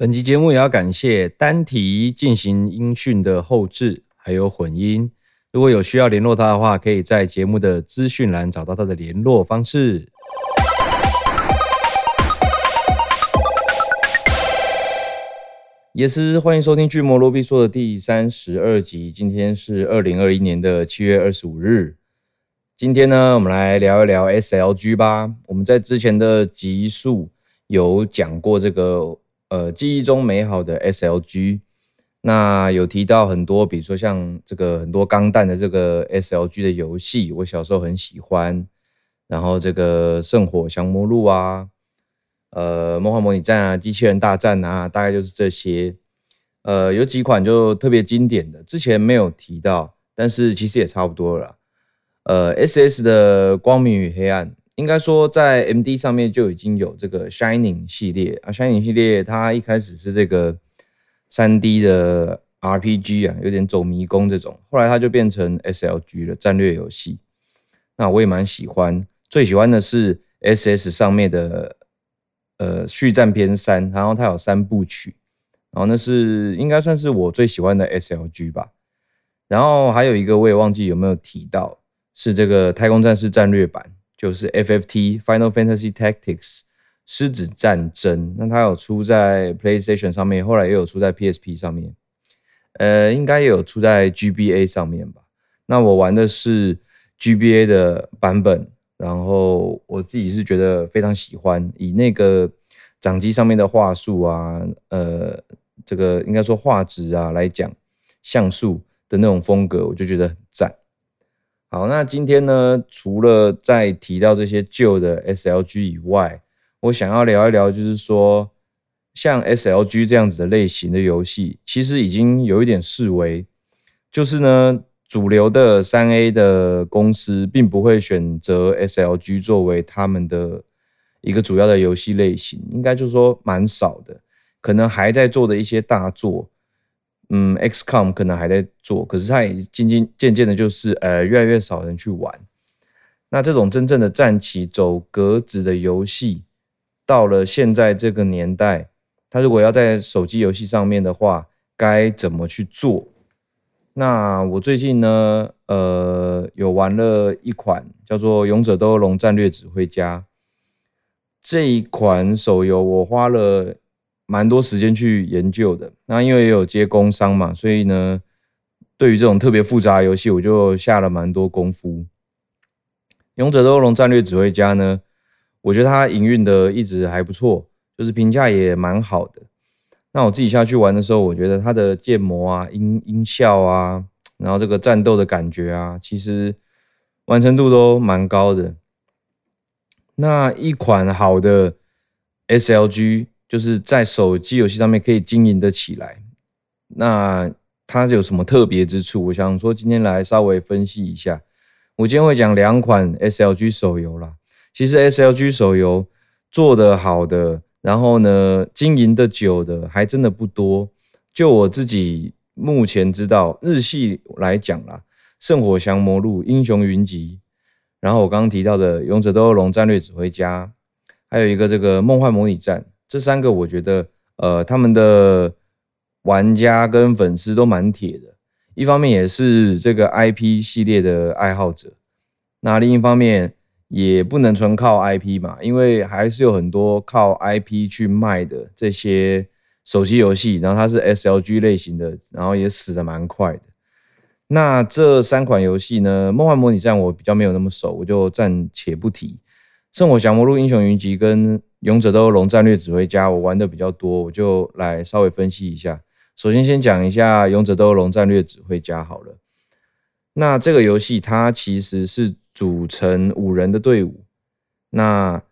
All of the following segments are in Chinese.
本集节目也要感谢单体进行音讯的后制，还有混音。如果有需要联络他的话，可以在节目的资讯栏找到他的联络方式。也是欢迎收听《巨魔罗比说》的第三十二集。今天是二零二一年的七月二十五日。今天呢，我们来聊一聊 SLG 吧。我们在之前的集数有讲过这个。呃，记忆中美好的 SLG，那有提到很多，比如说像这个很多钢弹的这个 SLG 的游戏，我小时候很喜欢。然后这个圣火降魔录啊，呃，梦幻模拟战啊，机器人大战啊，大概就是这些。呃，有几款就特别经典的，之前没有提到，但是其实也差不多了。呃，SS 的光明与黑暗。应该说，在 MD 上面就已经有这个 Shining 系列啊，Shining 系列它一开始是这个 3D 的 RPG 啊，有点走迷宫这种，后来它就变成 SLG 的战略游戏。那我也蛮喜欢，最喜欢的是 SS 上面的呃续战篇三，然后它有三部曲，然后那是应该算是我最喜欢的 SLG 吧。然后还有一个我也忘记有没有提到，是这个太空战士战略版。就是 FFT Final Fantasy Tactics 狮子战争，那它有出在 PlayStation 上面，后来也有出在 PSP 上面，呃，应该也有出在 GBA 上面吧。那我玩的是 GBA 的版本，然后我自己是觉得非常喜欢，以那个掌机上面的画术啊，呃，这个应该说画质啊来讲，像素的那种风格，我就觉得很赞。好，那今天呢，除了在提到这些旧的 SLG 以外，我想要聊一聊，就是说，像 SLG 这样子的类型的游戏，其实已经有一点式微，就是呢，主流的三 A 的公司并不会选择 SLG 作为他们的一个主要的游戏类型，应该就是说蛮少的，可能还在做的一些大作。嗯，XCOM 可能还在做，可是它也渐渐渐渐的，就是呃，越来越少人去玩。那这种真正的战棋走格子的游戏，到了现在这个年代，它如果要在手机游戏上面的话，该怎么去做？那我最近呢，呃，有玩了一款叫做《勇者斗恶龙战略指挥家》这一款手游，我花了。蛮多时间去研究的，那因为也有接工商嘛，所以呢，对于这种特别复杂的游戏，我就下了蛮多功夫。勇者斗恶龙战略指挥家呢，我觉得它营运的一直还不错，就是评价也蛮好的。那我自己下去玩的时候，我觉得它的建模啊、音音效啊，然后这个战斗的感觉啊，其实完成度都蛮高的。那一款好的 SLG。就是在手机游戏上面可以经营得起来，那它有什么特别之处？我想说今天来稍微分析一下。我今天会讲两款 SLG 手游啦。其实 SLG 手游做得好的，然后呢经营的久的还真的不多。就我自己目前知道，日系来讲啦，《圣火降魔录》、《英雄云集》，然后我刚刚提到的《勇者斗恶龙战略指挥家》，还有一个这个《梦幻模拟战》。这三个我觉得，呃，他们的玩家跟粉丝都蛮铁的。一方面也是这个 IP 系列的爱好者，那另一方面也不能纯靠 IP 嘛，因为还是有很多靠 IP 去卖的这些手机游戏，然后它是 SLG 类型的，然后也死的蛮快的。那这三款游戏呢，《梦幻模拟战》我比较没有那么熟，我就暂且不提。《圣火降魔录》、《英雄云集》跟勇者斗恶龙战略指挥家，我玩的比较多，我就来稍微分析一下。首先，先讲一下勇者斗恶龙战略指挥家好了。那这个游戏它其实是组成五人的队伍。那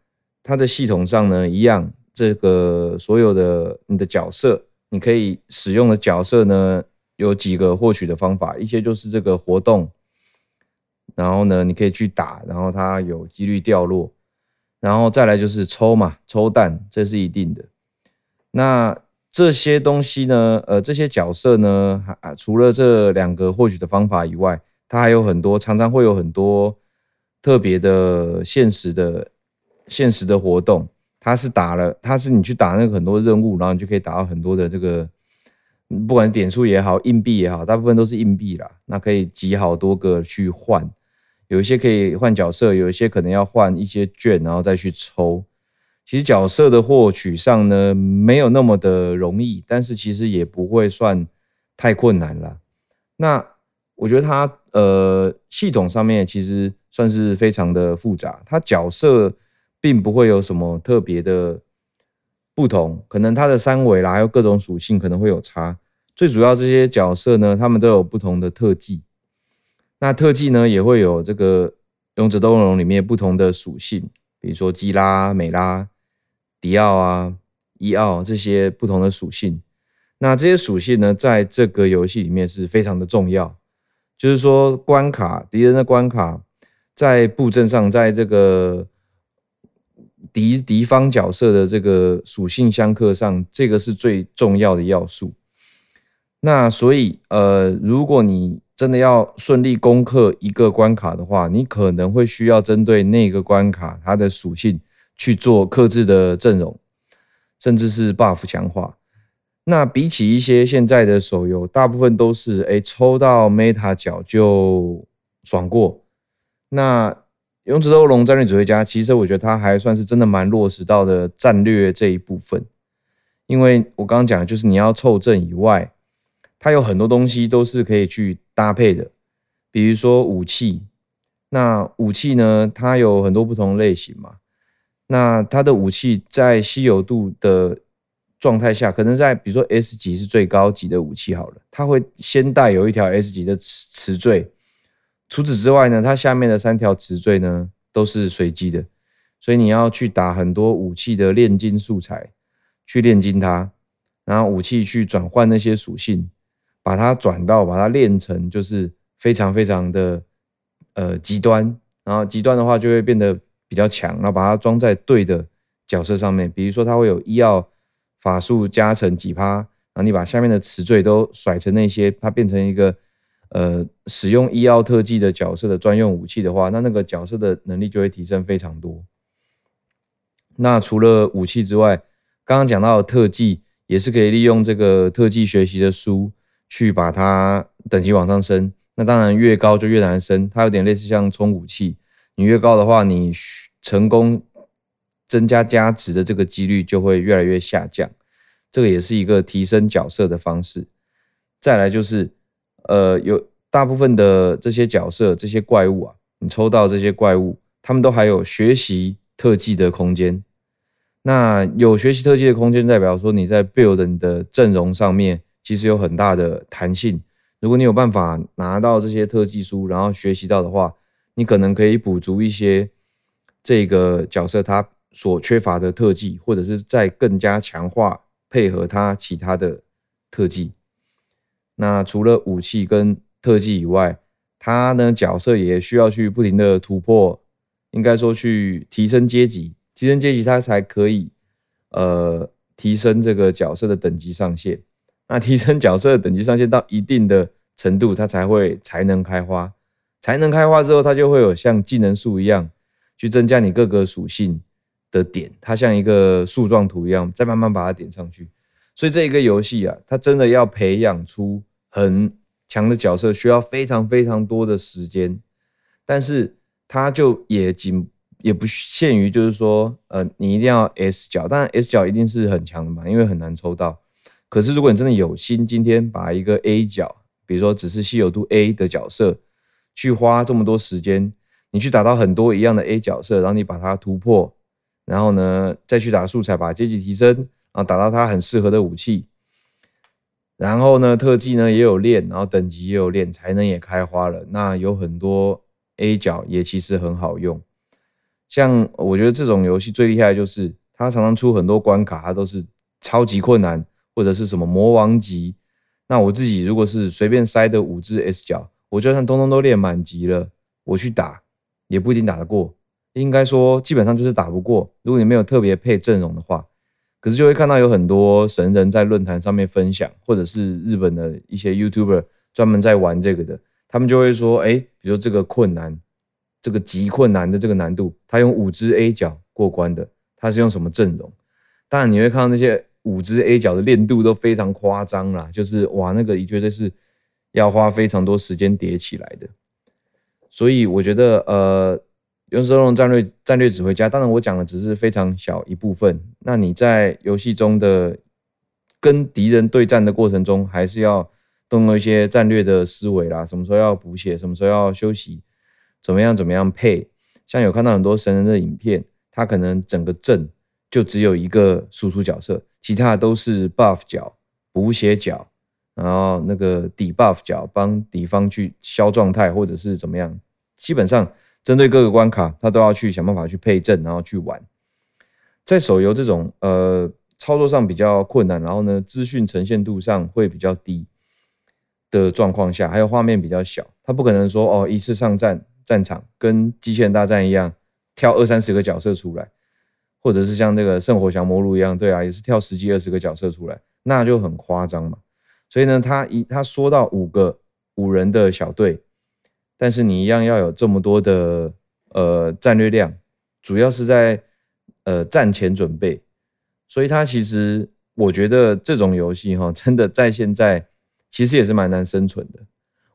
它的系统上呢，一样，这个所有的你的角色，你可以使用的角色呢，有几个获取的方法，一些就是这个活动，然后呢，你可以去打，然后它有几率掉落。然后再来就是抽嘛，抽蛋，这是一定的。那这些东西呢，呃，这些角色呢，啊除了这两个获取的方法以外，它还有很多，常常会有很多特别的、现实的、现实的活动。它是打了，它是你去打那个很多任务，然后你就可以打到很多的这个，不管点数也好，硬币也好，大部分都是硬币啦。那可以集好多个去换，有一些可以换角色，有一些可能要换一些券，然后再去抽。其实角色的获取上呢，没有那么的容易，但是其实也不会算太困难了。那我觉得它呃系统上面其实算是非常的复杂，它角色并不会有什么特别的不同，可能它的三维啦，还有各种属性可能会有差。最主要这些角色呢，他们都有不同的特技，那特技呢也会有这个勇者斗恶龙里面不同的属性，比如说基拉、美拉。迪奥啊，伊奥这些不同的属性，那这些属性呢，在这个游戏里面是非常的重要。就是说，关卡敌人的关卡，在布阵上，在这个敌敌方角色的这个属性相克上，这个是最重要的要素。那所以，呃，如果你真的要顺利攻克一个关卡的话，你可能会需要针对那个关卡它的属性。去做克制的阵容，甚至是 buff 强化。那比起一些现在的手游，大部分都是哎、抽到 meta 角就爽过。那勇者斗龙战略指挥家，其实我觉得他还算是真的蛮落实到的战略这一部分。因为我刚刚讲的就是你要凑阵以外，它有很多东西都是可以去搭配的，比如说武器。那武器呢，它有很多不同类型嘛。那它的武器在稀有度的状态下，可能在比如说 S 级是最高级的武器好了，它会先带有一条 S 级的词词缀。除此之外呢，它下面的三条词缀呢都是随机的，所以你要去打很多武器的炼金素材，去炼金它，然后武器去转换那些属性，把它转到把它练成就是非常非常的呃极端，然后极端的话就会变得。比较强，然后把它装在对的角色上面，比如说它会有医药法术加成几趴，然后你把下面的词缀都甩成那些，它变成一个呃使用医药特技的角色的专用武器的话，那那个角色的能力就会提升非常多。那除了武器之外，刚刚讲到的特技也是可以利用这个特技学习的书去把它等级往上升。那当然越高就越难升，它有点类似像充武器。你越高的话，你成功增加加值的这个几率就会越来越下降。这个也是一个提升角色的方式。再来就是，呃，有大部分的这些角色、这些怪物啊，你抽到这些怪物，他们都还有学习特技的空间。那有学习特技的空间，代表说你在 build 你的阵容上面其实有很大的弹性。如果你有办法拿到这些特技书，然后学习到的话，你可能可以补足一些这个角色他所缺乏的特技，或者是再更加强化配合他其他的特技。那除了武器跟特技以外，他呢角色也需要去不停的突破，应该说去提升阶级，提升阶级他才可以呃提升这个角色的等级上限。那提升角色等级上限到一定的程度，它才会才能开花。才能开花之后，它就会有像技能树一样，去增加你各个属性的点。它像一个树状图一样，再慢慢把它点上去。所以这一个游戏啊，它真的要培养出很强的角色，需要非常非常多的时间。但是它就也仅也不限于，就是说，呃，你一定要 S 角，当然 S 角一定是很强的嘛，因为很难抽到。可是如果你真的有心，今天把一个 A 角，比如说只是稀有度 A 的角色。去花这么多时间，你去打到很多一样的 A 角色，然后你把它突破，然后呢再去打素材，把阶级提升，然后打到它很适合的武器，然后呢特技呢也有练，然后等级也有练，才能也开花了。那有很多 A 角也其实很好用，像我觉得这种游戏最厉害的就是它常常出很多关卡，它都是超级困难或者是什么魔王级。那我自己如果是随便塞的五只 S 角。我就算通通都练满级了，我去打也不一定打得过。应该说，基本上就是打不过。如果你没有特别配阵容的话，可是就会看到有很多神人在论坛上面分享，或者是日本的一些 YouTuber 专门在玩这个的，他们就会说：哎，比如这个困难，这个极困难的这个难度，他用五只 A 角过关的，他是用什么阵容。当然你会看到那些五支 A 角的练度都非常夸张啦，就是哇，那个你绝对是要花非常多时间叠起来的。所以我觉得，呃，勇者斗龙战略战略指挥家，当然我讲的只是非常小一部分。那你在游戏中的跟敌人对战的过程中，还是要动用一些战略的思维啦，什么时候要补血，什么时候要休息，怎么样怎么样配。像有看到很多神人的影片，他可能整个阵就只有一个输出角色，其他的都是 buff 角、补血角，然后那个底 buff 角帮敌方去消状态或者是怎么样。基本上针对各个关卡，他都要去想办法去配阵，然后去玩。在手游这种呃操作上比较困难，然后呢资讯呈现度上会比较低的状况下，还有画面比较小，他不可能说哦一次上战战场跟机器人大战一样跳二三十个角色出来。或者是像那个圣火降魔录一样，对啊，也是跳十几二十个角色出来，那就很夸张嘛。所以呢，他一他说到五个五人的小队，但是你一样要有这么多的呃战略量，主要是在呃战前准备。所以他其实我觉得这种游戏哈，真的在现在其实也是蛮难生存的。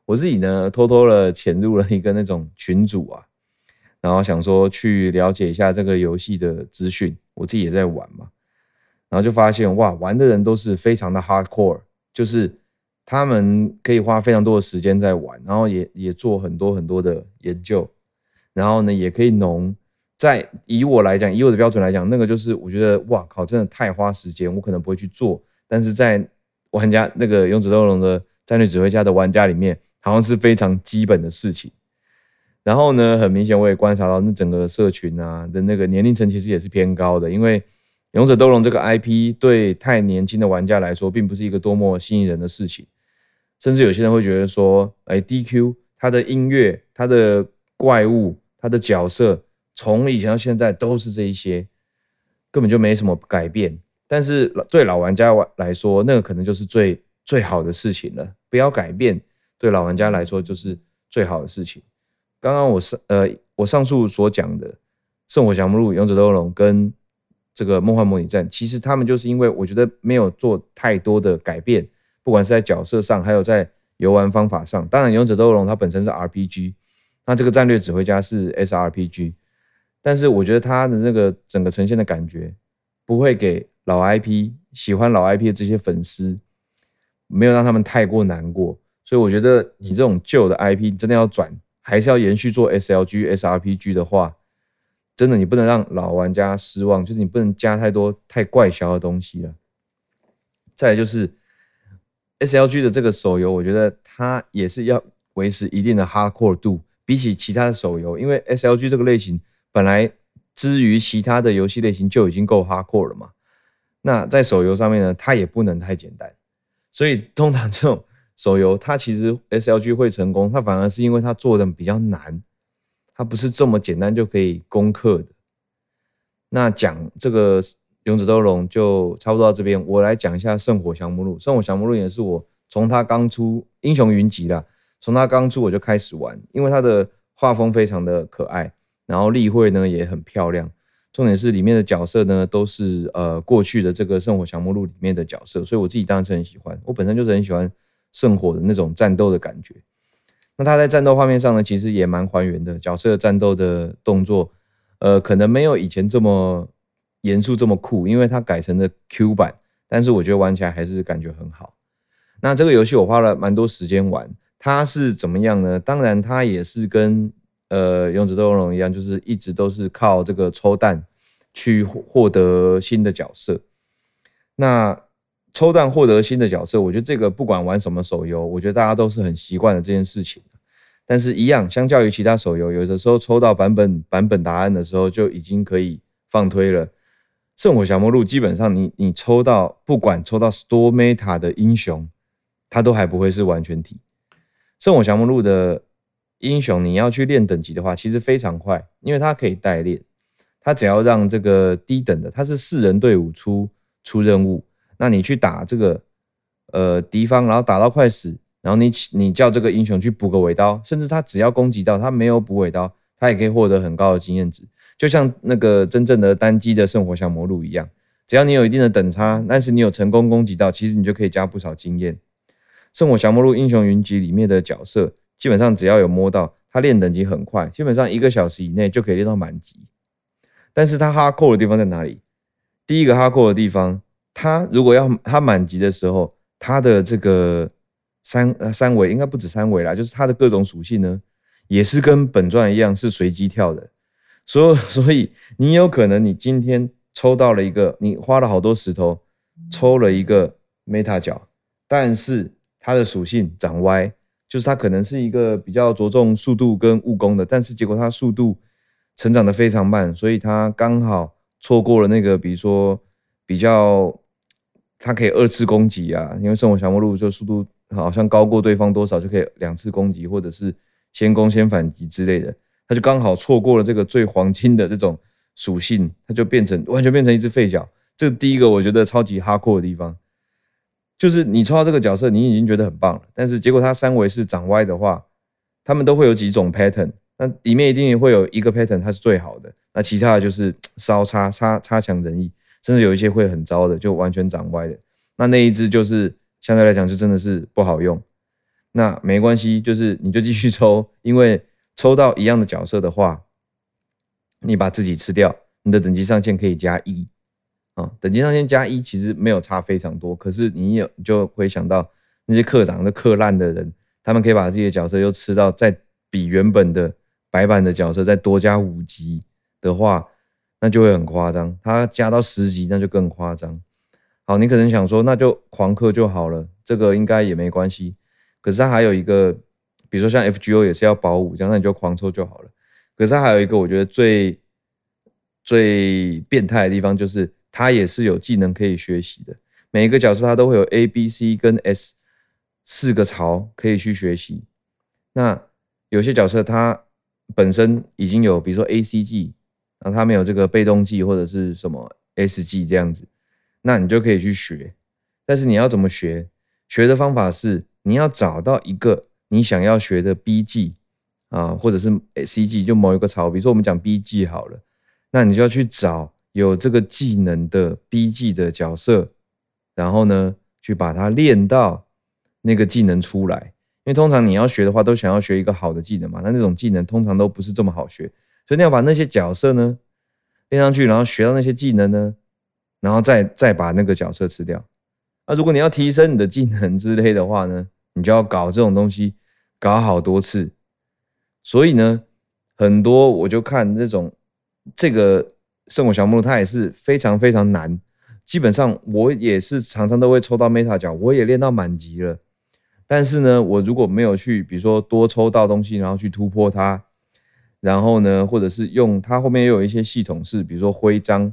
我自己呢，偷偷的潜入了一个那种群组啊。然后想说去了解一下这个游戏的资讯，我自己也在玩嘛，然后就发现哇，玩的人都是非常的 hardcore，就是他们可以花非常多的时间在玩，然后也也做很多很多的研究，然后呢也可以农，在以我来讲，以我的标准来讲，那个就是我觉得哇靠，真的太花时间，我可能不会去做，但是在玩家那个勇者斗龙的战略指挥家的玩家里面，好像是非常基本的事情。然后呢，很明显我也观察到，那整个社群啊的那个年龄层其实也是偏高的，因为《勇者斗龙》这个 IP 对太年轻的玩家来说，并不是一个多么吸引人的事情，甚至有些人会觉得说，哎，DQ 它的音乐、它的怪物、它的角色，从以前到现在都是这一些，根本就没什么改变。但是对老玩家来说，那个可能就是最最好的事情了，不要改变，对老玩家来说就是最好的事情。刚刚我上呃，我上述所讲的《圣火降魔录》《勇者斗恶龙》跟这个《梦幻模拟战》，其实他们就是因为我觉得没有做太多的改变，不管是在角色上，还有在游玩方法上。当然，《勇者斗恶龙》它本身是 RPG，那这个战略指挥家是 SRPG，但是我觉得它的那个整个呈现的感觉，不会给老 IP 喜欢老 IP 的这些粉丝，没有让他们太过难过。所以我觉得你这种旧的 IP 真的要转。还是要延续做 SLG、SRPG 的话，真的你不能让老玩家失望，就是你不能加太多太怪小的东西了。再来就是 SLG 的这个手游，我觉得它也是要维持一定的 hardcore 度，比起其他的手游，因为 SLG 这个类型本来之于其他的游戏类型就已经够 hardcore 了嘛。那在手游上面呢，它也不能太简单，所以通常这种。手游它其实 SLG 会成功，它反而是因为它做的比较难，它不是这么简单就可以攻克的。那讲这个勇者斗龙就差不多到这边，我来讲一下圣火降魔录。圣火降魔录也是我从它刚出英雄云集啦，从它刚出我就开始玩，因为它的画风非常的可爱，然后立绘呢也很漂亮，重点是里面的角色呢都是呃过去的这个圣火降魔录里面的角色，所以我自己当然是很喜欢，我本身就是很喜欢。圣火的那种战斗的感觉，那他在战斗画面上呢，其实也蛮还原的。角色战斗的动作，呃，可能没有以前这么严肃、这么酷，因为它改成了 Q 版。但是我觉得玩起来还是感觉很好。那这个游戏我花了蛮多时间玩，它是怎么样呢？当然，它也是跟呃《勇者斗恶龙》一样，就是一直都是靠这个抽蛋去获得新的角色。那抽蛋获得新的角色，我觉得这个不管玩什么手游，我觉得大家都是很习惯的这件事情。但是，一样，相较于其他手游，有的时候抽到版本版本答案的时候，就已经可以放推了。圣火降魔录基本上你，你抽到不管抽到 store meta 的英雄，它都还不会是完全体。圣火降魔录的英雄，你要去练等级的话，其实非常快，因为它可以代练。它只要让这个低等的，它是四人队伍出出任务。那你去打这个呃敌方，然后打到快死，然后你你叫这个英雄去补个尾刀，甚至他只要攻击到他没有补尾刀，他也可以获得很高的经验值。就像那个真正的单机的圣火降魔录一样，只要你有一定的等差，但是你有成功攻击到，其实你就可以加不少经验。圣火降魔录英雄云集里面的角色，基本上只要有摸到，他练等级很快，基本上一个小时以内就可以练到满级。但是他哈扣的地方在哪里？第一个哈扣的地方，他如果要他满级的时候，他的这个三三维应该不止三维啦，就是他的各种属性呢，也是跟本传一样是随机跳的。所以 所以你有可能你今天抽到了一个，你花了好多石头抽了一个 Meta 角，但是它的属性长歪，就是它可能是一个比较着重速度跟误攻的，但是结果它速度成长的非常慢，所以它刚好错过了那个，比如说比较它可以二次攻击啊，因为圣火降魔录就速度好像高过对方多少就可以两次攻击，或者是先攻先反击之类的，它就刚好错过了这个最黄金的这种属性，它就变成完全变成一只废角。这第一个我觉得超级哈扣的地方。就是你抽到这个角色，你已经觉得很棒了，但是结果它三维是长歪的话，他们都会有几种 pattern，那里面一定会有一个 pattern 它是最好的，那其他的就是稍差差差强人意，甚至有一些会很糟的，就完全长歪的。那那一只就是相对来讲就真的是不好用。那没关系，就是你就继续抽，因为抽到一样的角色的话，你把自己吃掉，你的等级上限可以加一。啊，等级上限加一其实没有差非常多，可是你有就会想到那些课长的课烂的人，他们可以把自己的角色又吃到再比原本的白板的角色再多加五级的话，那就会很夸张。他加到十级那就更夸张。好，你可能想说那就狂氪就好了，这个应该也没关系。可是它还有一个，比如说像 FGO 也是要保五，这样那你就狂抽就好了。可是它还有一个我觉得最最变态的地方就是。它也是有技能可以学习的，每一个角色它都会有 A、B、C 跟 S 四个槽可以去学习。那有些角色它本身已经有，比如说 A C G，那他没有这个被动技或者是什么 S 技这样子，那你就可以去学。但是你要怎么学？学的方法是你要找到一个你想要学的 B 技啊，或者是 C 技，就某一个槽。比如说我们讲 B 技好了，那你就要去找。有这个技能的 B 技的角色，然后呢，去把它练到那个技能出来。因为通常你要学的话，都想要学一个好的技能嘛。那那种技能通常都不是这么好学，所以你要把那些角色呢练上去，然后学到那些技能呢，然后再再把那个角色吃掉。那如果你要提升你的技能之类的话呢，你就要搞这种东西，搞好多次。所以呢，很多我就看这种这个。圣火降魔录它也是非常非常难，基本上我也是常常都会抽到 Meta 角，我也练到满级了。但是呢，我如果没有去，比如说多抽到东西，然后去突破它，然后呢，或者是用它后面又有一些系统是，比如说徽章，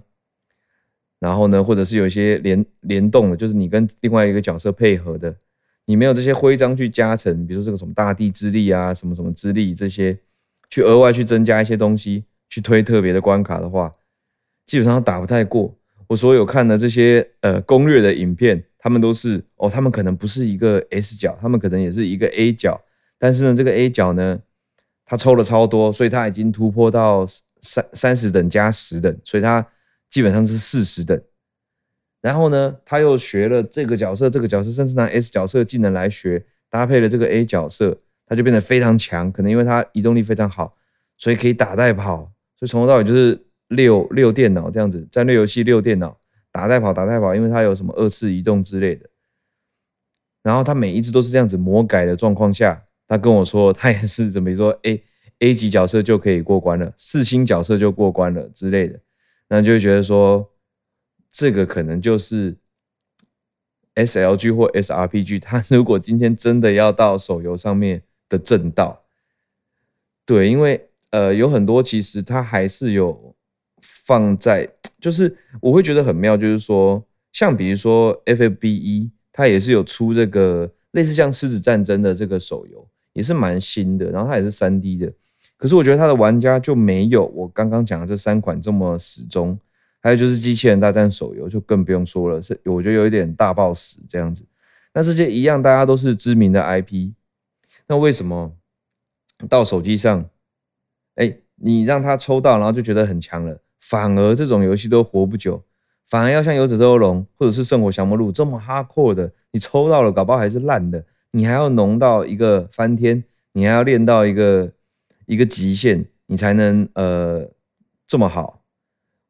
然后呢，或者是有一些联联动的，就是你跟另外一个角色配合的，你没有这些徽章去加成，比如说这个什么大地之力啊，什么什么之力这些，去额外去增加一些东西，去推特别的关卡的话。基本上打不太过。我所有看的这些呃攻略的影片，他们都是哦，他们可能不是一个 S 角，他们可能也是一个 A 角。但是呢，这个 A 角呢，他抽了超多，所以他已经突破到三三十等加十等，所以他基本上是四十等。然后呢，他又学了这个角色，这个角色甚至拿 S 角色技能来学，搭配了这个 A 角色，他就变得非常强。可能因为他移动力非常好，所以可以打带跑，所以从头到尾就是。六六电脑这样子，战略游戏六电脑打带跑打带跑，因为它有什么二次移动之类的。然后他每一只都是这样子魔改的状况下，他跟我说他也是怎么说，A A 级角色就可以过关了，四星角色就过关了之类的。那就觉得说，这个可能就是 SLG 或 SRPG，他如果今天真的要到手游上面的正道，对，因为呃有很多其实它还是有。放在 就是我会觉得很妙，就是说，像比如说 F F B 一它也是有出这个类似像狮子战争的这个手游，也是蛮新的，然后它也是三 D 的，可是我觉得它的玩家就没有我刚刚讲的这三款这么死忠。还有就是机器人大战手游就更不用说了，是我觉得有一点大爆死这样子。那这些一样，大家都是知名的 IP，那为什么到手机上，哎？你让他抽到，然后就觉得很强了，反而这种游戏都活不久，反而要像《游者斗龙》或者是《圣火降魔录》这么 hardcore 的，你抽到了，搞不好还是烂的，你还要浓到一个翻天，你还要练到一个一个极限，你才能呃这么好。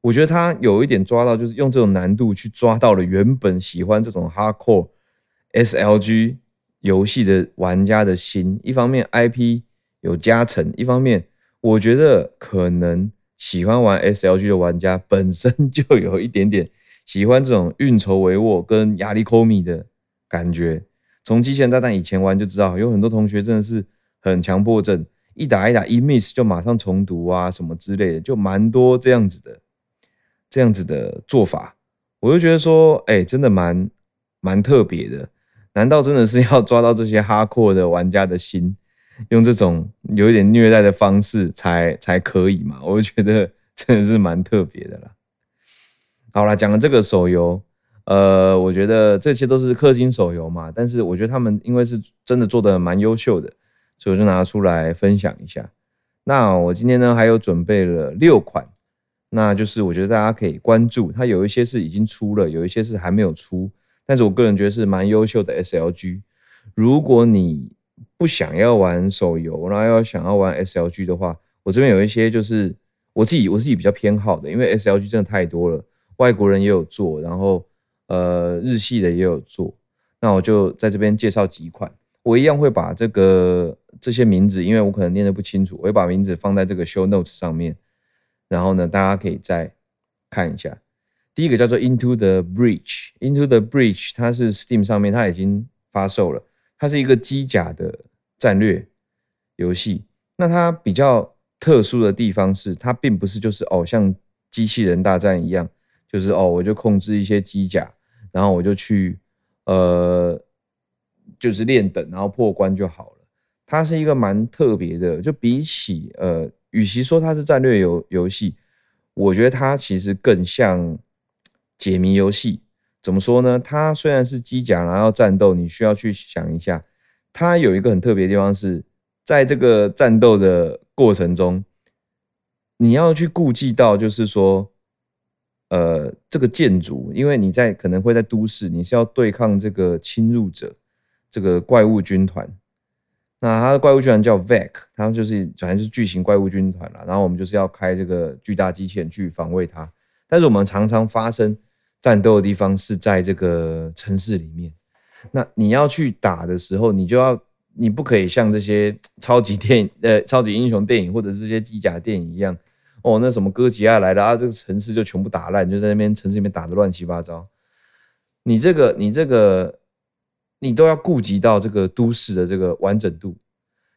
我觉得他有一点抓到，就是用这种难度去抓到了原本喜欢这种 hardcore SLG 游戏的玩家的心。一方面 IP 有加成，一方面我觉得可能喜欢玩 SLG 的玩家本身就有一点点喜欢这种运筹帷幄跟压力科米的感觉。从机器人大战以前玩就知道，有很多同学真的是很强迫症，一打一打一 miss 就马上重读啊什么之类的，就蛮多这样子的。这样子的做法，我就觉得说，哎、真的蛮蛮特别的。难道真的是要抓到这些哈阔的玩家的心，用这种有一点虐待的方式才才可以吗？我就觉得 真的是蛮特别的啦。好啦，讲了这个手游，呃，我觉得这些都是氪金手游嘛，但是我觉得他们因为是真的做的蛮优秀的，所以我就拿出来分享一下。那我今天呢，还有准备了六款。那就是我觉得大家可以关注，它有一些是已经出了，有一些是还没有出，但是我个人觉得是蛮优秀的 SLG。如果你不想要玩手游，然后要想要玩 SLG 的话，我这边有一些就是我自己我自己比较偏好的，因为 SLG 真的太多了，外国人也有做，然后呃日系的也有做，那我就在这边介绍几款，我一样会把这个这些名字，因为我可能念得不清楚，我会把名字放在这个 show notes 上面。然后呢，大家可以再看一下，第一个叫做 Into the Breach，Into the Breach，它是 Steam 上面它已经发售了，它是一个机甲的战略游戏。那它比较特殊的地方是，它并不是就是哦像机器人大战一样，就是哦我就控制一些机甲，然后我就去呃就是练等，然后破关就好了。它是一个蛮特别的，就比起呃。与其说它是战略游游戏，我觉得它其实更像解谜游戏。怎么说呢？它虽然是机甲，然后战斗，你需要去想一下。它有一个很特别的地方是，在这个战斗的过程中，你要去顾忌到，就是说，呃，这个建筑，因为你在可能会在都市，你是要对抗这个侵入者，这个怪物军团。那它的怪物军团叫 Vek，它就是反正是巨型怪物军团了。然后我们就是要开这个巨大机器人去防卫它。但是我们常常发生战斗的地方是在这个城市里面。那你要去打的时候，你就要你不可以像这些超级电影呃超级英雄电影或者是这些机甲电影一样哦，那什么哥吉亚来了啊，这个城市就全部打烂，就在那边城市里面打的乱七八糟。你这个你这个。你都要顾及到这个都市的这个完整度。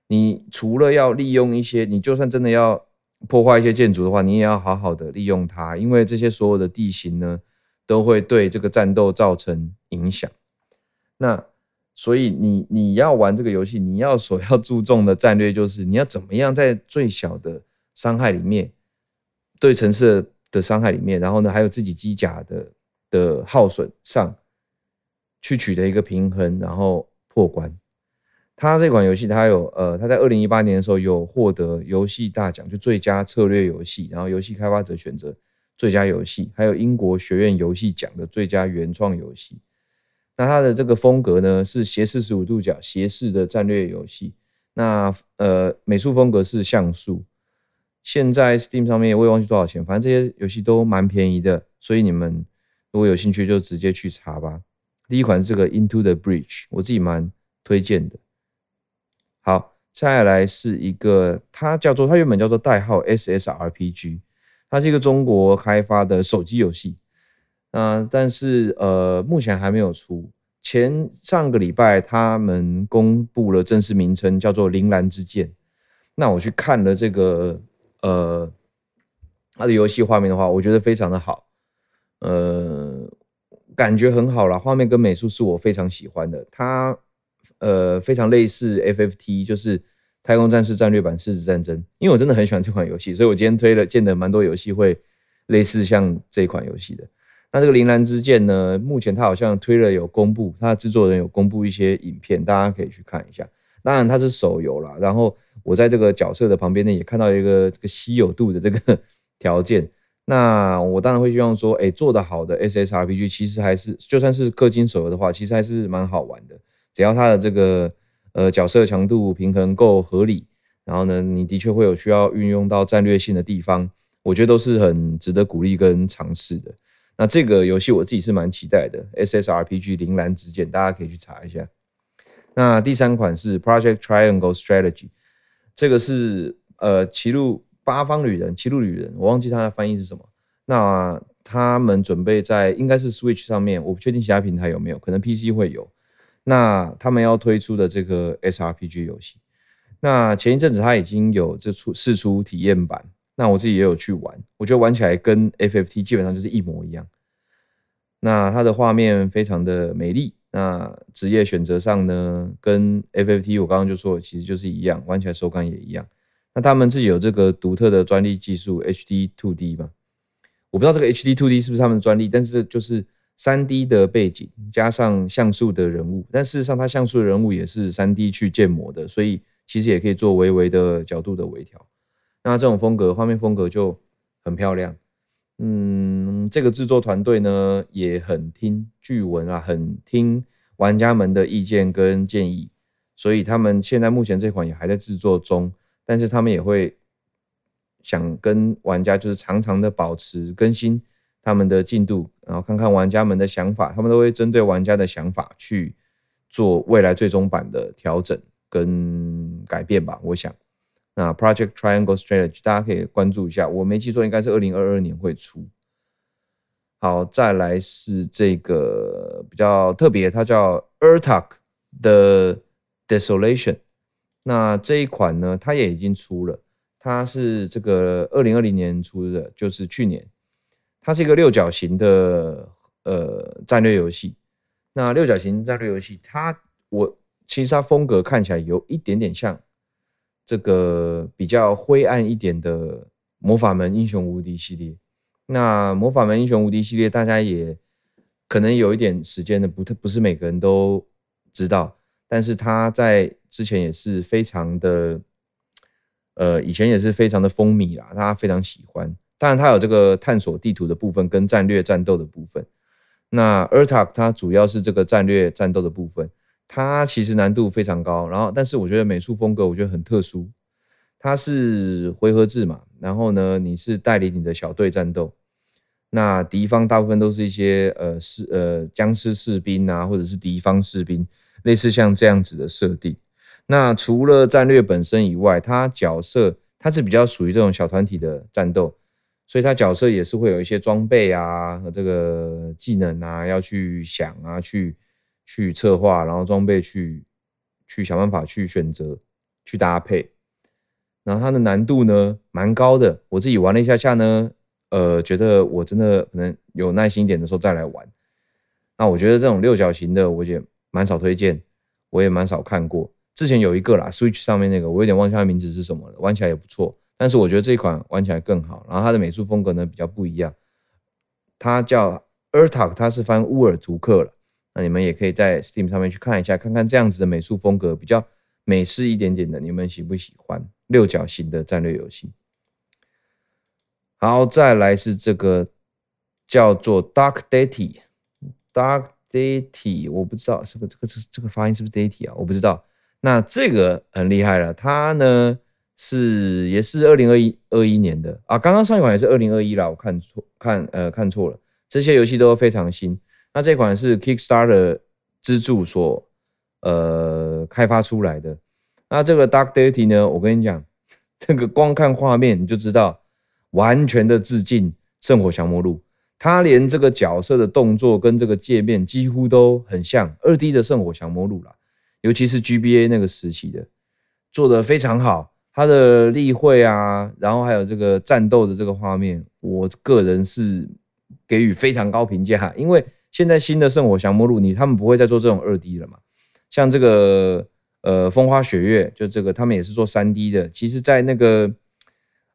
你除了要利用一些，你就算真的要破坏一些建筑的话，你也要好好的利用它，因为这些所有的地形呢，都会对这个战斗造成影响。那所以你你要玩这个游戏，你要所要注重的战略就是你要怎么样在最小的伤害里面，对城市的伤害里面，然后呢，还有自己机甲的的耗损上。去取得一个平衡，然后破关。它这款游戏，它有呃，它在二零一八年的时候有获得游戏大奖，就最佳策略游戏，然后游戏开发者选择最佳游戏，还有英国学院游戏奖的最佳原创游戏。那它的这个风格呢，是斜四十五度角斜视的战略游戏。那呃，美术风格是像素。现在 Steam 上面我也忘记多少钱，反正这些游戏都蛮便宜的，所以你们如果有兴趣，就直接去查吧。第一款是这个 Into the Bridge 我自己蛮推荐的。好，再来是一个，它叫做它原本叫做代号 SSRPG，它是一个中国开发的手机游戏。嗯，但是呃，目前还没有出。前上个礼拜他们公布了正式名称，叫做《铃兰之剑》。那我去看了这个呃它的游戏画面的话，我觉得非常的好。呃。感觉很好啦，画面跟美术是我非常喜欢的。它呃非常类似 FFT，就是《太空战士战略版：狮子战争》。因为我真的很喜欢这款游戏，所以我今天推了，见得蛮多游戏会类似像这款游戏的。那这个《铃兰之剑》呢，目前它好像推了有公布，它的制作人有公布一些影片，大家可以去看一下。当然它是手游啦，然后我在这个角色的旁边呢，也看到一个这个稀有度的这个 条件。那我当然会希望说，哎，做得好的 SSRPG 其实还是就算是氪金手游的话，其实还是蛮好玩的。只要它的这个呃角色强度平衡够合理，然后呢，你的确会有需要运用到战略性的地方，我觉得都是很值得鼓励跟尝试的。那这个游戏我自己是蛮期待的，SSRPG 铃兰之剑，大家可以去查一下。那第三款是 Project Triangle Strategy，这个是呃歧路八方旅人，歧路旅人，我忘记它的翻译是什么。那他们准备在应该是 Switch 上面，我不确定其他平台有没有，可能 PC 会有。那他们要推出的这个 SRPG 游戏，那前一阵子他已经有这出试出体验版。那我自己也有去玩，我觉得玩起来跟 FFT 基本上就是一模一样。那它的画面非常的美丽，那职业选择上呢，跟 FFT 我刚刚就说其实就是一样，玩起来手感也一样。那他们自己有这个独特的专利技术 HD2D 嘛？我不知道这个 HD2D 是不是他们的专利，但是就是三 D 的背景加上像素的人物，但事实上它像素的人物也是三 D 去建模的，所以其实也可以做微微的角度的微调。那这种风格，画面风格就很漂亮。嗯，这个制作团队呢也很听，据闻啊，很听玩家们的意见跟建议，所以他们现在目前这款也还在制作中，但是他们也会想跟玩家就是常常的保持更新他们的进度，然后看看玩家们的想法，他们都会针对玩家的想法去做未来最终版的调整跟改变吧，我想。那 Project Triangle Strategy 大家可以关注一下，我没记错应该是二零二二年会出。好，再来是这个比较特别，它叫 Urtak 的 Desolation。那这一款呢，它也已经出了，它是这个二零二零年出的，就是去年。它是一个六角形的呃战略游戏。那六角形战略游戏，它我其实它风格看起来有一点点像。这个比较灰暗一点的魔法门英雄无敌系列，那魔法门英雄无敌系列大家也可能有一点时间的，不特不是每个人都知道，但是他在之前也是非常的，呃，以前也是非常的风靡啦，大家非常喜欢。当然，它有这个探索地图的部分跟战略战斗的部分。那 Urtak 它主要是这个战略战斗的部分。它其实难度非常高，然后但是我觉得美术风格我觉得很特殊。它是回合制嘛，然后呢，你是带领你的小队战斗，那敌方大部分都是一些呃士呃僵尸士兵啊，或者是敌方士兵，类似像这样子的设定。那除了战略本身以外，它角色它是比较属于这种小团体的战斗，所以它角色也是会有一些装备啊和这个技能啊要去想啊去。去策划，然后装备去去想办法去选择去搭配，然后它的难度呢蛮高的，我自己玩了一下下呢，呃，觉得我真的可能有耐心一点的时候再来玩。那我觉得这种六角形的我也蛮少推荐，我也蛮少看过。之前有一个啦，Switch 上面那个，我有点忘记它名字是什么了，玩起来也不错。但是我觉得这一款玩起来更好，然后它的美术风格呢比较不一样，它叫 Urtak，它是翻乌尔图克了。那你们也可以在 Steam 上面去看一下，看看这样子的美术风格比较美式一点点的，你们喜不喜欢六角形的战略游戏？好，再来是这个叫做 Dark Deity，Dark Deity，我不知道是不是这个这这个发音是不是 Deity 啊？我不知道。那这个很厉害了，它呢是也是二零二一二一年的啊，刚刚上一款也是二零二一啦，我看错看呃看错了，这些游戏都非常新。那这款是 Kickstarter 资助所呃开发出来的。那这个 Dark Deity 呢，我跟你讲，这个光看画面你就知道，完全的致敬《圣火降魔录》。它连这个角色的动作跟这个界面几乎都很像二 D 的《圣火降魔录》啦，尤其是 GBA 那个时期的，做得非常好。它的例会啊，然后还有这个战斗的这个画面，我个人是给予非常高评价，因为。现在新的《圣火降魔录》，你他们不会再做这种二 D 了嘛？像这个呃风花雪月，就这个他们也是做三 D 的。其实，在那个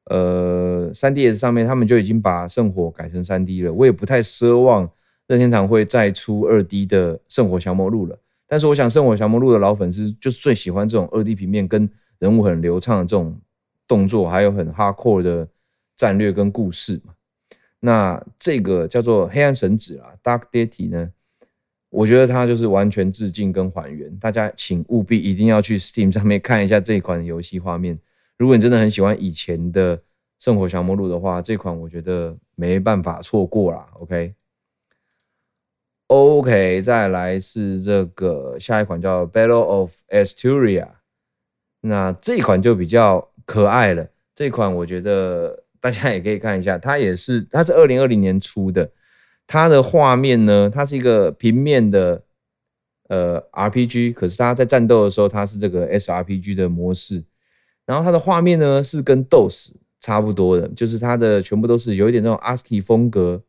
呃三 DS 上面，他们就已经把圣火改成三 D 了。我也不太奢望任天堂会再出二 D 的《圣火降魔录》了。但是，我想《圣火降魔录》的老粉丝就是最喜欢这种二 D 平面跟人物很流畅的这种动作，还有很 hardcore 的战略跟故事嘛。那这个叫做黑暗神子啊，Dark Deity 呢，我觉得它就是完全致敬跟还原。大家请务必一定要去 Steam 上面看一下这款游戏画面。如果你真的很喜欢以前的《圣火降魔录》的话，这款我觉得没办法错过啦。OK，OK，、再来是这个下一款叫《Battle of Asturia》，那这款就比较可爱了。这款我觉得。大家也可以看一下，它也是，它是二零二零年出的。它的画面呢，它是一个平面的呃 RPG，可是它在战斗的时候，它是这个 SRPG 的模式。然后它的画面呢是跟 DOS 差不多的，就是它的全部都是有一点那种 ASCII 风格。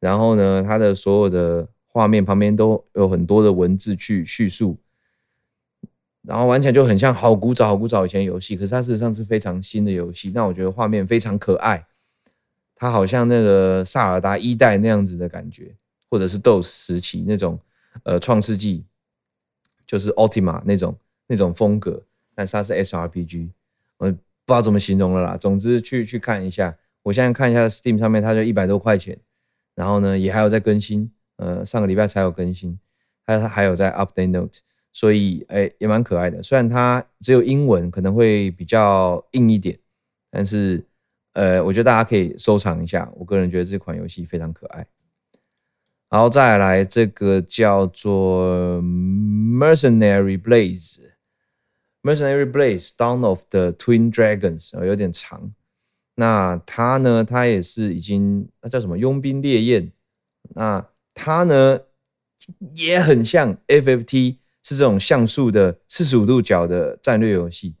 然后呢，它的所有的画面旁边都有很多的文字去叙述。然后玩起来就很像好古早、好古早以前游戏，可是它事实上是非常新的游戏。那我觉得画面非常可爱，它好像那个萨尔达一代那样子的感觉，或者是 DOS 时期那种呃创世纪，就是 Ultima 那种那种风格。但是它是 SRPG，我不知道怎么形容了啦。总之去去看一下，我现在看一下 Steam 上面，它就一百多块钱。然后呢，也还有在更新，呃，上个礼拜才有更新，还它还有在 Update Note。所以，哎、也蛮可爱的。虽然它只有英文，可能会比较硬一点，但是，呃，我觉得大家可以收藏一下。我个人觉得这款游戏非常可爱。然后再来这个叫做《Mercenary Blaze》，《Mercenary Blaze: Dawn of the Twin Dragons》有点长。那它呢，它也是已经，那叫什么？佣兵烈焰。那它呢，也很像 FFT。是这种像素的四十五度角的战略游戏，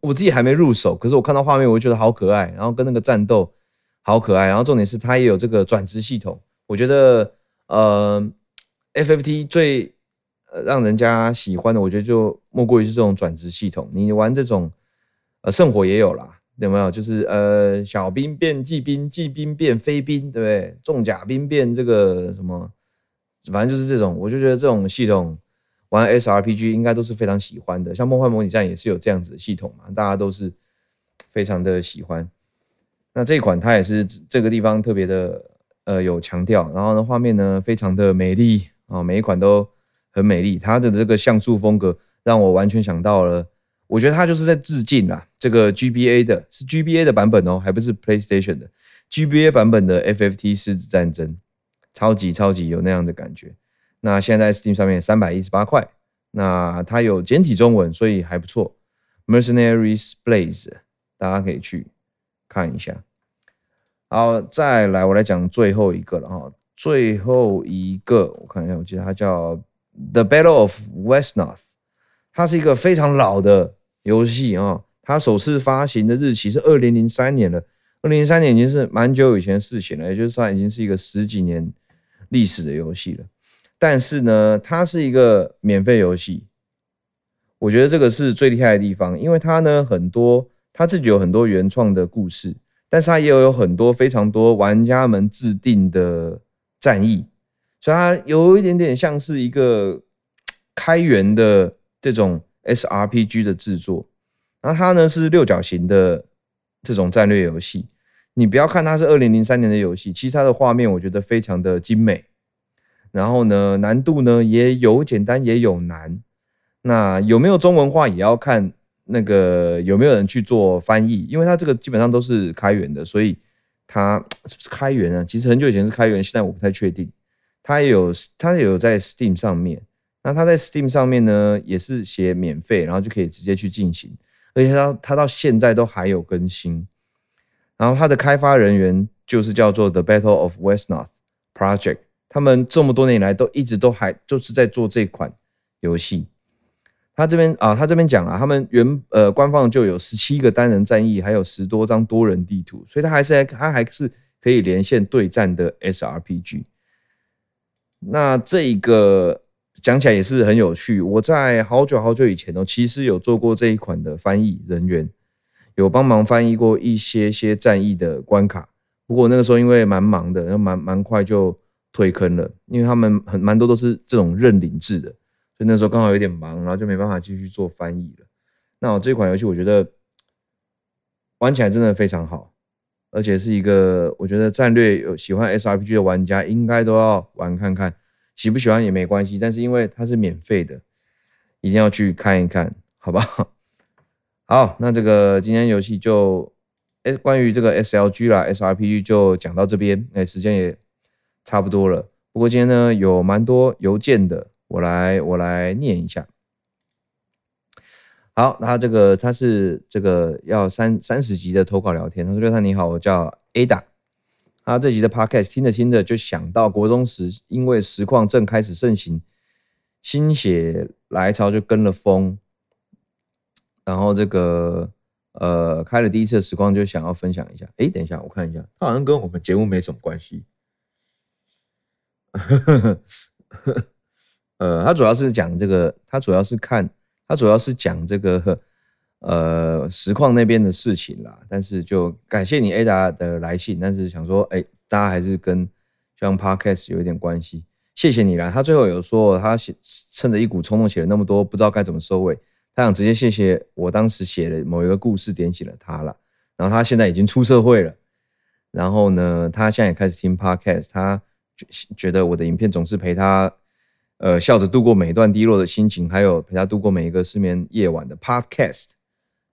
我自己还没入手，可是我看到画面，我就觉得好可爱，然后跟那个战斗好可爱，然后重点是它也有这个转职系统，我觉得呃，FFT 最让人家喜欢的，我觉得就莫过于是这种转职系统。你玩这种呃圣火也有啦，有没有？就是呃小兵变骑兵，骑兵变飞兵，对不对？重甲兵变这个什么，反正就是这种，我就觉得这种系统。玩 SRPG 应该都是非常喜欢的，像《梦幻模拟战》也是有这样子的系统嘛，大家都是非常的喜欢。那这一款它也是这个地方特别的呃有强调，然后呢画面呢非常的美丽啊，每一款都很美丽。它的这个像素风格让我完全想到了，我觉得它就是在致敬啦，这个 GBA 的是 GBA 的版本哦，还不是 PlayStation 的 GBA 版本的 FFT 狮子战争，超级超级有那样的感觉。那现在 Steam 上面三百一十八块，那它有简体中文，所以还不错。Mercenaries Blaze，大家可以去看一下。好，再来我来讲最后一个了哈，最后一个我看一下，我记得它叫 The Battle of Westnoth，它是一个非常老的游戏啊，它首次发行的日期是二零零三年了，二零零三年已经是蛮久以前的事情了，也就是说已经是一个十几年历史的游戏了。但是呢，它是一个免费游戏，我觉得这个是最厉害的地方，因为它呢很多，它自己有很多原创的故事，但是它也有很多非常多玩家们制定的战役，所以它有一点点像是一个开源的这种 SRPG 的制作。然后它呢是六角形的这种战略游戏，你不要看它是二零零三年的游戏，其实它的画面我觉得非常的精美。然后呢，难度呢也有简单也有难，那有没有中文化也要看那个有没有人去做翻译，因为它这个基本上都是开源的，所以它是不是开源啊？其实很久以前是开源，现在我不太确定。它也有它也有在 Steam 上面，那它在 Steam 上面呢也是写免费，然后就可以直接去进行，而且它它到现在都还有更新。然后它的开发人员就是叫做 The Battle of Westnoth Project。他们这么多年来都一直都还就是在做这款游戏。他这边啊，他这边讲啊，他们原呃官方就有十七个单人战役，还有十多张多人地图，所以他还是他还是可以连线对战的 SRPG。那这一个讲起来也是很有趣。我在好久好久以前哦，其实有做过这一款的翻译人员，有帮忙翻译过一些些战役的关卡。不过那个时候因为蛮忙的，然后蛮蛮快就。退坑了，因为他们很蛮多都是这种认领制的，所以那时候刚好有点忙，然后就没办法继续做翻译了。那我这款游戏我觉得玩起来真的非常好，而且是一个我觉得战略有喜欢 SRPG 的玩家应该都要玩看看，喜不喜欢也没关系，但是因为它是免费的，一定要去看一看，好不好？好，那这个今天游戏就。哎，关于这个 SLG 啦，SRPG 就讲到这边。哎，时间也差不多了。不过今天呢，有蛮多邮件的，我来我来念一下。好，那这个他是这个要三三十集的投稿聊天。他说：“六三你好，我叫 Ada。他这集的 Podcast 听着听着就想到国中时，因为实况正开始盛行，心血来潮就跟了风，然后这个。”呃，开了第一次的实况就想要分享一下。哎，等一下，我看一下，它好像跟我们节目没什么关系。呃，他主要是讲这个，他主要是看，他主要是讲这个呃实况那边的事情啦。但是就感谢你 Ada 的来信，但是想说，哎，大家还是跟像 Podcast 有一点关系，谢谢你啦。他最后有说，他写趁着一股冲动写了那么多，不知道该怎么收尾。他想直接谢谢我当时写的某一个故事点醒了他了，然后他现在已经出社会了，然后呢，他现在也开始听 podcast，他觉得我的影片总是陪他，呃，笑着度过每一段低落的心情，还有陪他度过每一个失眠夜晚的 podcast，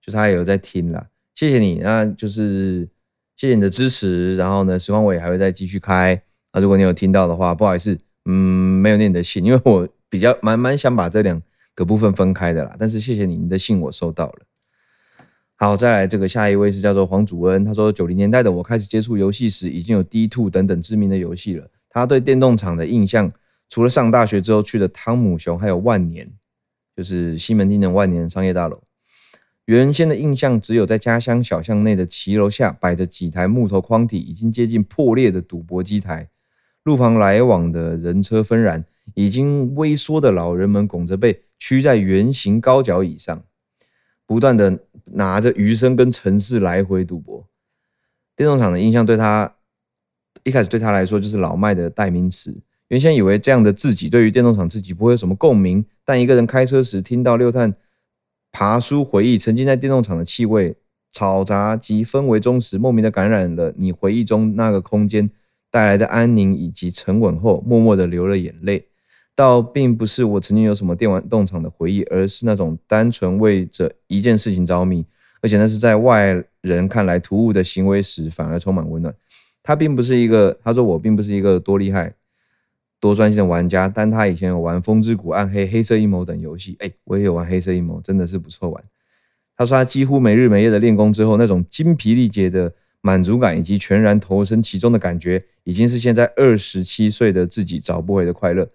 就他也有在听了，谢谢你，那就是谢谢你的支持，然后呢，时光我也还会再继续开，那如果你有听到的话，不好意思，嗯，没有念你的信，因为我比较蛮蛮想把这两。个部分分开的啦，但是谢谢你，你的信我收到了。好，再来这个下一位是叫做黄祖恩，他说九零年代的我开始接触游戏时，已经有 D Two 等等知名的游戏了。他对电动厂的印象，除了上大学之后去的汤姆熊，还有万年，就是西门町的万年商业大楼。原先的印象只有在家乡小巷内的骑楼下摆着几台木头框体，已经接近破裂的赌博机台，路旁来往的人车纷然。已经微缩的老人们拱着背，屈在圆形高脚椅上，不断的拿着余生跟城市来回赌博。电动厂的印象对他，一开始对他来说就是老迈的代名词。原先以为这样的自己对于电动厂自己不会有什么共鸣，但一个人开车时听到六探爬书回忆沉浸在电动厂的气味、嘈杂及氛围中时，莫名的感染了你回忆中那个空间带来的安宁以及沉稳后，默默的流了眼泪。倒并不是我曾经有什么电玩动厂的回忆，而是那种单纯为着一件事情着迷，而且那是在外人看来突兀的行为时，反而充满温暖。他并不是一个，他说我并不是一个多厉害、多专心的玩家，但他以前有玩《风之谷》、《暗黑》、《黑色阴谋》等游戏，哎，我也有玩《黑色阴谋》，真的是不错玩。他说他几乎没日没夜的练功之后，那种精疲力竭的满足感以及全然投身其中的感觉，已经是现在二十七岁的自己找不回的快乐。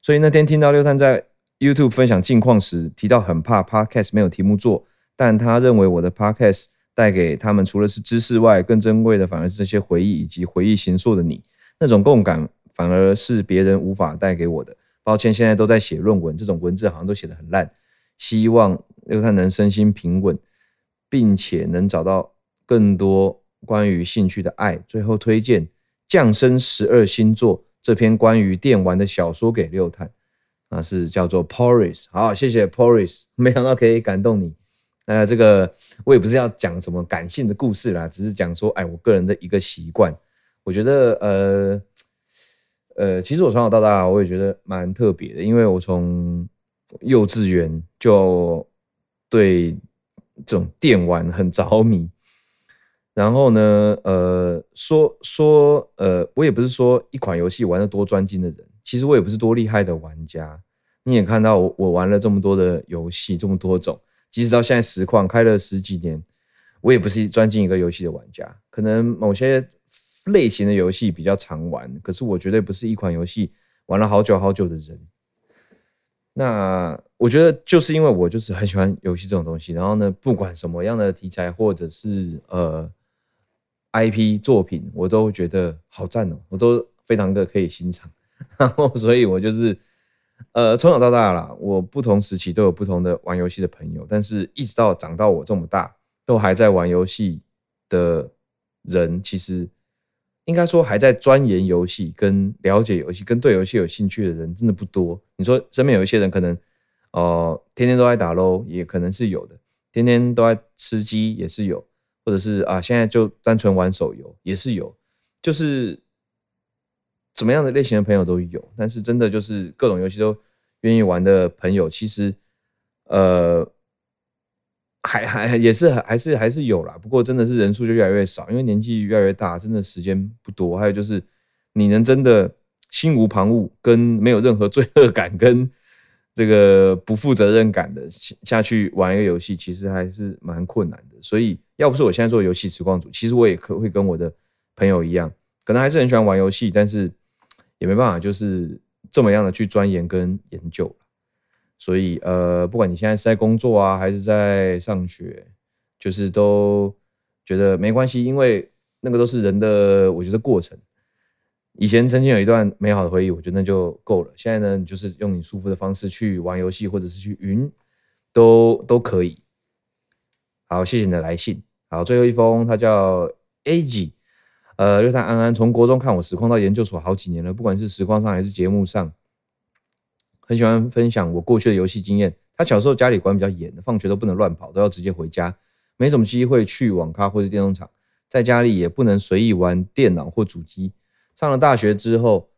所以那天听到六探在 YouTube 分享近况时，提到很怕 Podcast 没有题目做，但他认为我的 Podcast 带给他们除了是知识外，更珍贵的反而是这些回忆以及回忆形塑的你，那种共感反而是别人无法带给我的。抱歉，现在都在写论文，这种文字好像都写得很烂。希望六探能身心平稳，并且能找到更多关于兴趣的爱。最后推荐《降生十二星座》。这篇关于电玩的小说给六探，啊，是叫做 Porris。好，谢谢 Porris，没想到可以感动你。那这个我也不是要讲什么感性的故事啦，只是讲说，哎，我个人的一个习惯。我觉得，呃，呃，其实我从小到大，我也觉得蛮特别的，因为我从幼稚园就对这种电玩很着迷。然后呢，呃，说说，呃，我也不是说一款游戏玩得多专精的人，其实我也不是多厉害的玩家。你也看到我，我玩了这么多的游戏，这么多种，即使到现在实况开了十几年，我也不是专精一个游戏的玩家。可能某些类型的游戏比较常玩，可是我绝对不是一款游戏玩了好久好久的人。那我觉得就是因为我就是很喜欢游戏这种东西，然后呢，不管什么样的题材或者是呃。IP 作品我都觉得好赞哦，我都非常的可以欣赏，然后所以我就是，呃，从小到大啦，我不同时期都有不同的玩游戏的朋友，但是一直到长到我这么大，都还在玩游戏的人，其实应该说还在钻研游戏、跟了解游戏、跟对游戏有兴趣的人真的不多。你说身边有一些人可能，呃，天天都在打喽，也可能是有的，天天都在吃鸡也是有，或者是啊现在就单纯玩手游也是有，就是怎么样的类型的朋友都有。但是真的就是各种游戏都愿意玩的朋友，其实呃还还也是还是还是有啦。不过真的是人数就越来越少，因为年纪越来越大，真的时间不多。还有就是你能真的。心无旁骛，跟没有任何罪恶感，跟这个不负责任感的下去玩一个游戏，其实还是蛮困难的。所以，要不是我现在做游戏实况组，其实我也可会跟我的朋友一样，可能还是很喜欢玩游戏，但是也没办法，就是这么样的去钻研跟研究。所以，呃，不管你现在是在工作啊，还是在上学，就是都觉得没关系，因为那个都是人的，我觉得过程。以前曾经有一段美好的回忆，我觉得那就够了。现在呢，你就是用你舒服的方式去玩游戏，或者是去云，都都可以。好，谢谢你的来信。好，最后一封，他叫 A G，呃，六探安安，从国中看我实况到研究所好几年了，不管是实况上还是节目上，很喜欢分享我过去的游戏经验。他小时候家里管比较严，放学都不能乱跑，都要直接回家，没什么机会去网咖或是电动场，在家里也不能随意玩电脑或主机。上了大学之后，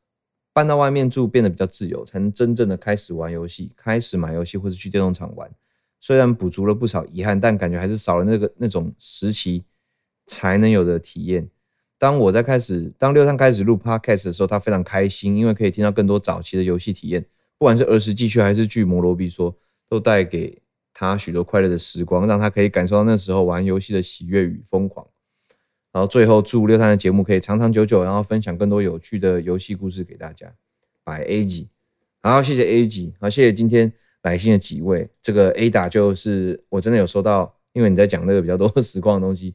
搬到外面住，变得比较自由，才能真正的开始玩游戏，开始买游戏或是去电动场玩。虽然补足了不少遗憾，但感觉还是少了那个那种时期才能有的体验。当我在开始，当六探开始录 Podcast 的时候，他非常开心，因为可以听到更多早期的游戏体验，不管是儿时记趣还是据摩罗比说，都带给他许多快乐的时光，让他可以感受到那时候玩游戏的喜悦与疯狂。然后最后祝六探的节目可以长长久久，然后分享更多有趣的游戏故事给大家。By A G，好，谢谢 A G，好，谢谢今天来信的几位。这个 A 打就是我真的有收到，因为你在讲那个比较多实况的东西，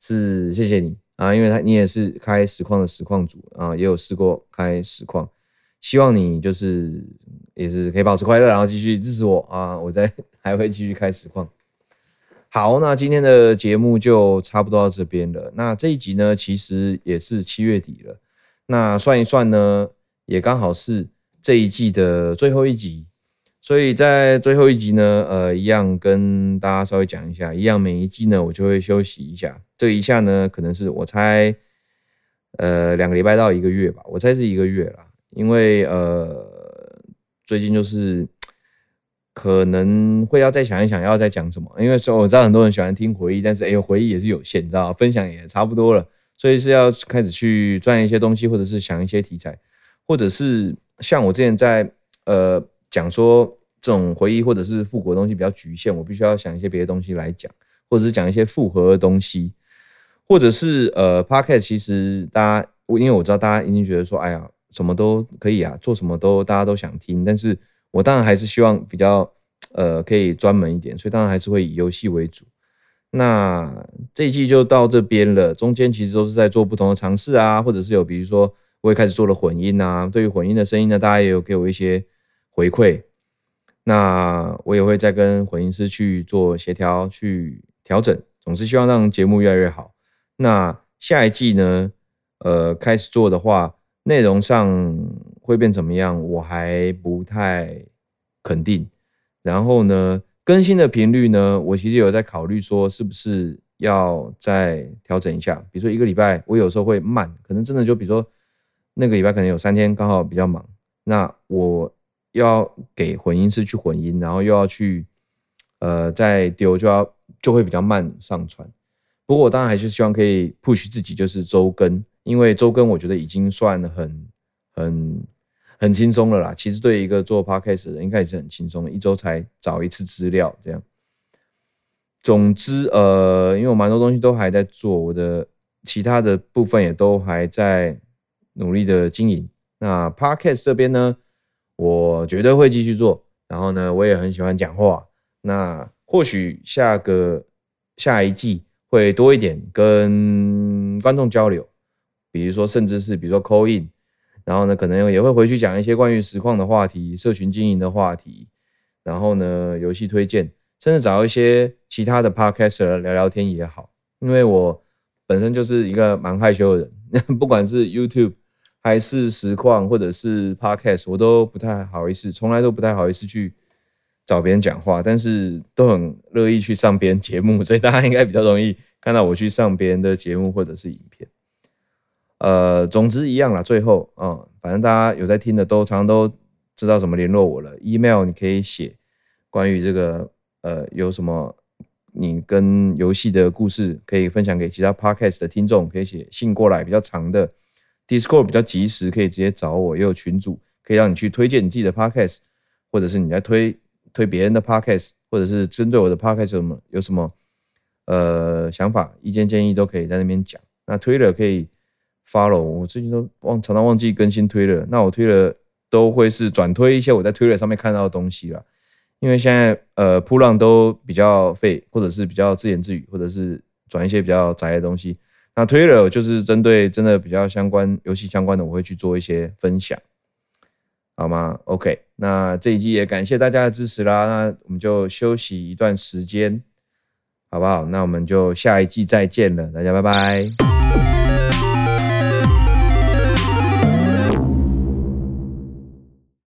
是谢谢你啊，因为他你也是开实况的实况主啊，也有试过开实况，希望你就是也是可以保持快乐，然后继续支持我啊，我再 还会继续开实况。好，那今天的节目就差不多到这边了。那这一集呢，其实也是七月底了。那算一算呢，也刚好是这一季的最后一集。所以在最后一集呢，呃，一样跟大家稍微讲一下，一样每一季呢，我就会休息一下。这一下呢，可能是我猜，呃，两个礼拜到一个月吧，我猜是一个月啦，因为呃，最近就是。可能会要再想一想，要再讲什么，因为说我知道很多人喜欢听回忆，但是哎，回忆也是有限，知道，分享也差不多了，所以是要开始去赚一些东西，或者是想一些题材，或者是像我之前在呃讲说这种回忆或者是复古的东西比较局限，我必须要想一些别的东西来讲，或者是讲一些复合的东西，或者是呃 p o c k e t 其实大家，我因为我知道大家一定觉得说，哎呀，什么都可以啊，做什么都大家都想听，但是。我当然还是希望比较，呃，可以专门一点，所以当然还是会以游戏为主。那这一季就到这边了，中间其实都是在做不同的尝试啊，或者是有比如说我也开始做了混音啊，对于混音的声音呢，大家也有给我一些回馈。那我也会再跟混音师去做协调、去调整，总是希望让节目越来越好。那下一季呢，呃，开始做的话，内容上。会变怎么样？我还不太肯定。然后呢，更新的频率呢，我其实有在考虑说，是不是要再调整一下。比如说一个礼拜，我有时候会慢，可能真的就比如说那个礼拜可能有三天刚好比较忙，那我要给混音师去混音，然后又要去呃再丢，就要就会比较慢上传。不过我当然还是希望可以 push 自己，就是周更，因为周更我觉得已经算很很。很轻松了啦，其实对一个做 podcast 的人，应该也是很轻松的，一周才找一次资料这样。总之，呃，因为我蛮多东西都还在做，我的其他的部分也都还在努力的经营。那 podcast 这边呢，我绝对会继续做。然后呢，我也很喜欢讲话。那或许下个下一季会多一点跟观众交流，比如说，甚至是比如说 call in。然后呢，可能也会回去讲一些关于实况的话题、社群经营的话题，然后呢，游戏推荐，甚至找一些其他的 podcaster 聊聊天也好。因为我本身就是一个蛮害羞的人，不管是 YouTube 还是实况或者是 podcast，我都不太好意思，从来都不太好意思去找别人讲话，但是都很乐意去上别人节目，所以大家应该比较容易看到我去上别人的节目或者是影片。呃，总之一样啦。最后啊、嗯，反正大家有在听的都常常都知道怎么联络我了。email 你可以写关于这个呃有什么你跟游戏的故事可以分享给其他 podcast 的听众，可以写信过来比较长的。Discord 比较及时，可以直接找我，也有群主可以让你去推荐你自己的 podcast，或者是你在推推别人的 podcast，或者是针对我的 podcast 有什么有什么呃想法、意见建议都可以在那边讲。那推了可以。follow 我最近都忘常常忘记更新推了，那我推了都会是转推一些我在推了上面看到的东西啦。因为现在呃铺浪都比较废，或者是比较自言自语，或者是转一些比较宅的东西。那推了就是针对真的比较相关游戏相关的，我会去做一些分享，好吗？OK，那这一季也感谢大家的支持啦，那我们就休息一段时间，好不好？那我们就下一季再见了，大家拜拜。